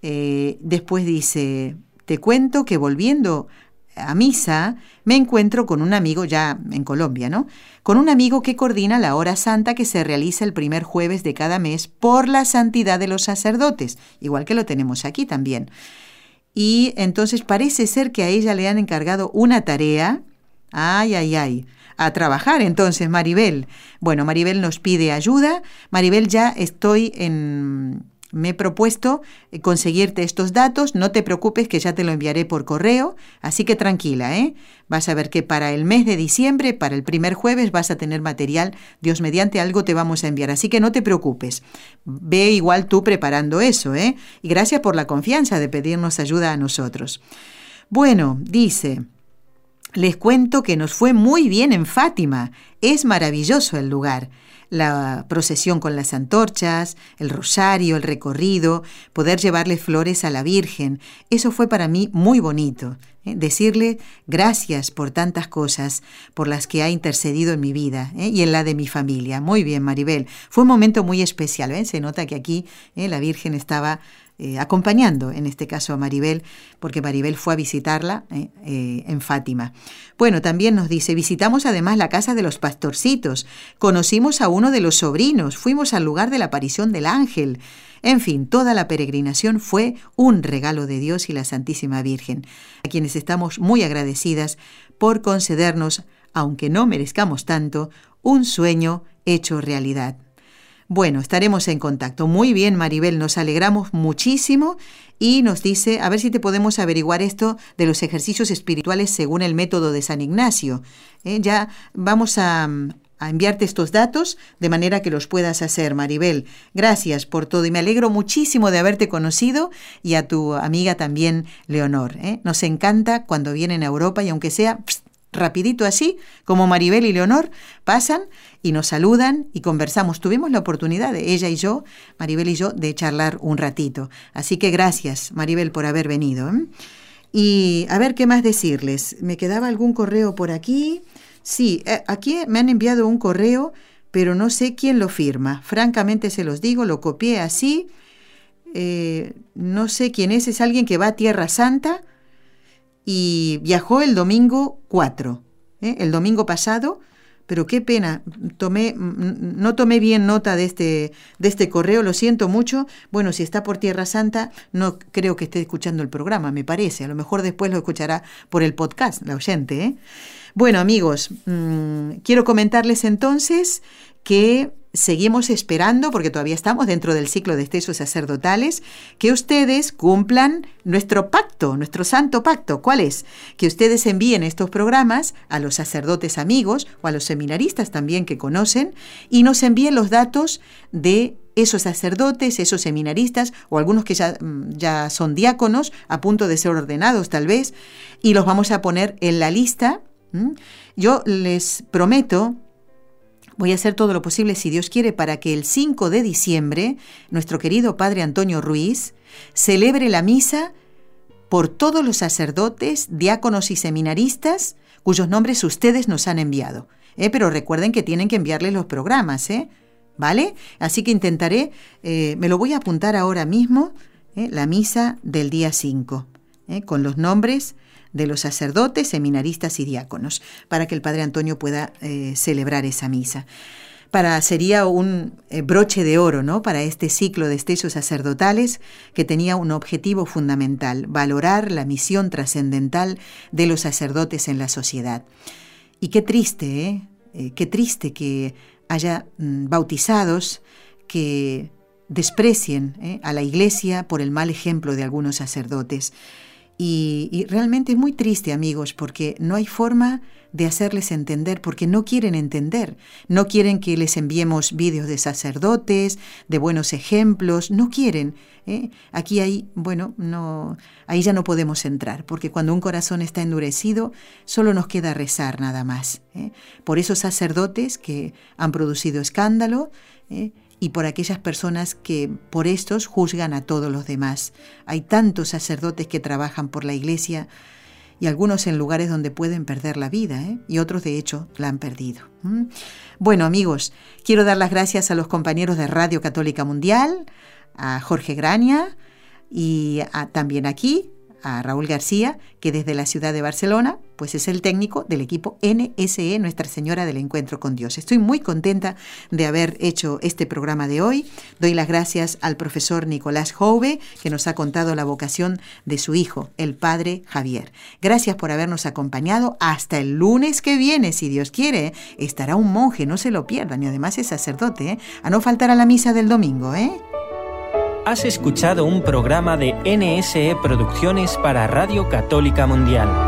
Speaker 1: Eh, después dice, te cuento que volviendo a misa me encuentro con un amigo ya en Colombia, ¿no? Con un amigo que coordina la hora santa que se realiza el primer jueves de cada mes por la santidad de los sacerdotes, igual que lo tenemos aquí también. Y entonces parece ser que a ella le han encargado una tarea. Ay, ay, ay a trabajar entonces, Maribel. Bueno, Maribel nos pide ayuda. Maribel, ya estoy en... Me he propuesto eh, conseguirte estos datos, no te preocupes que ya te lo enviaré por correo, así que tranquila, ¿eh? Vas a ver que para el mes de diciembre, para el primer jueves, vas a tener material, Dios mediante algo te vamos a enviar, así que no te preocupes. Ve igual tú preparando eso, ¿eh? Y gracias por la confianza de pedirnos ayuda a nosotros. Bueno, dice, les cuento que nos fue muy bien en Fátima. Es maravilloso el lugar. La procesión con las antorchas, el rosario, el recorrido, poder llevarle flores a la Virgen. Eso fue para mí muy bonito. ¿eh? Decirle gracias por tantas cosas por las que ha intercedido en mi vida ¿eh? y en la de mi familia. Muy bien, Maribel. Fue un momento muy especial. ¿eh? Se nota que aquí la Virgen estaba eh, acompañando, en este caso a Maribel, porque Maribel fue a visitarla eh, eh, en Fátima. Bueno, también nos dice, visitamos además la casa de los pastorcitos, conocimos a uno de los sobrinos, fuimos al lugar de la aparición del ángel. En fin, toda la peregrinación fue un regalo de Dios y la Santísima Virgen, a quienes estamos muy agradecidas por concedernos, aunque no merezcamos tanto, un sueño hecho realidad. Bueno, estaremos en contacto. Muy bien, Maribel, nos alegramos muchísimo y nos dice, a ver si te podemos averiguar esto de los ejercicios espirituales según el método de San Ignacio. ¿Eh? Ya vamos a, a enviarte estos datos de manera que los puedas hacer, Maribel. Gracias por todo y me alegro muchísimo de haberte conocido y a tu amiga también, Leonor. ¿eh? Nos encanta cuando vienen a Europa y aunque sea rapidito así, como Maribel y Leonor, pasan y nos saludan y conversamos. Tuvimos la oportunidad, de ella y yo, Maribel y yo, de charlar un ratito. Así que gracias, Maribel, por haber venido. ¿eh? Y a ver qué más decirles. ¿Me quedaba algún correo por aquí? Sí, eh, aquí me han enviado un correo, pero no sé quién lo firma. Francamente se los digo, lo copié así. Eh, no sé quién es, es alguien que va a Tierra Santa y viajó el domingo 4, ¿eh? el domingo pasado, pero qué pena, tomé, no tomé bien nota de este, de este correo, lo siento mucho. Bueno, si está por Tierra Santa, no creo que esté escuchando el programa, me parece. A lo mejor después lo escuchará por el podcast, la oyente. ¿eh? Bueno, amigos, mm, quiero comentarles entonces que seguimos esperando, porque todavía estamos dentro del ciclo de estésos sacerdotales, que ustedes cumplan nuestro pacto, nuestro santo pacto. ¿Cuál es? Que ustedes envíen estos programas a los sacerdotes amigos o a los seminaristas también que conocen y nos envíen los datos de esos sacerdotes, esos seminaristas o algunos que ya, mm, ya son diáconos a punto de ser ordenados tal vez, y los vamos a poner en la lista. Yo les prometo Voy a hacer todo lo posible, si Dios quiere, para que el 5 de diciembre nuestro querido Padre Antonio Ruiz celebre la misa por todos los sacerdotes, diáconos y seminaristas cuyos nombres ustedes nos han enviado. ¿eh? Pero recuerden que tienen que enviarles los programas, ¿eh? ¿vale? Así que intentaré, eh, me lo voy a apuntar ahora mismo, ¿eh? la misa del día 5, con los nombres de los sacerdotes, seminaristas y diáconos, para que el Padre Antonio pueda eh, celebrar esa misa. Para, sería un eh, broche de oro ¿no? para este ciclo de estellos sacerdotales que tenía un objetivo fundamental, valorar la misión trascendental de los sacerdotes en la sociedad. Y qué triste, ¿eh? qué triste que haya mm, bautizados que desprecien a la iglesia por el mal ejemplo de algunos sacerdotes. Y, realmente es muy triste, amigos, porque no hay forma de hacerles entender, porque no quieren entender. No quieren que les enviemos vídeos de sacerdotes, de buenos ejemplos, no quieren. ¿eh? Aquí hay, bueno, no, ahí ya no podemos entrar, porque cuando un corazón está endurecido, solo nos queda rezar nada más. ¿eh? Por esos sacerdotes que han producido escándalo, ¿eh? Y por aquellas personas que por estos juzgan a todos los demás. Hay tantos sacerdotes que trabajan por la iglesia y algunos en lugares donde pueden perder la vida ¿eh? y otros de hecho la han perdido. Bueno amigos, quiero dar las gracias a los compañeros de Radio Católica Mundial, a Jorge Graña y también aquí a Raúl García, que desde la ciudad de Barcelona, pues es el técnico del equipo NSE Nuestra Señora del Encuentro con Dios. Estoy muy contenta de haber hecho este programa de hoy. Doy las gracias al profesor Nicolás Jove, que nos ha contado la vocación de su hijo, el padre Javier. Gracias por habernos acompañado. Hasta el lunes que viene, si Dios quiere, estará un monje, no se lo pierdan, y además es sacerdote, ¿eh? a no faltar a la misa del domingo, ¿eh?
Speaker 5: Has escuchado un programa de NSE Producciones para Radio Católica Mundial.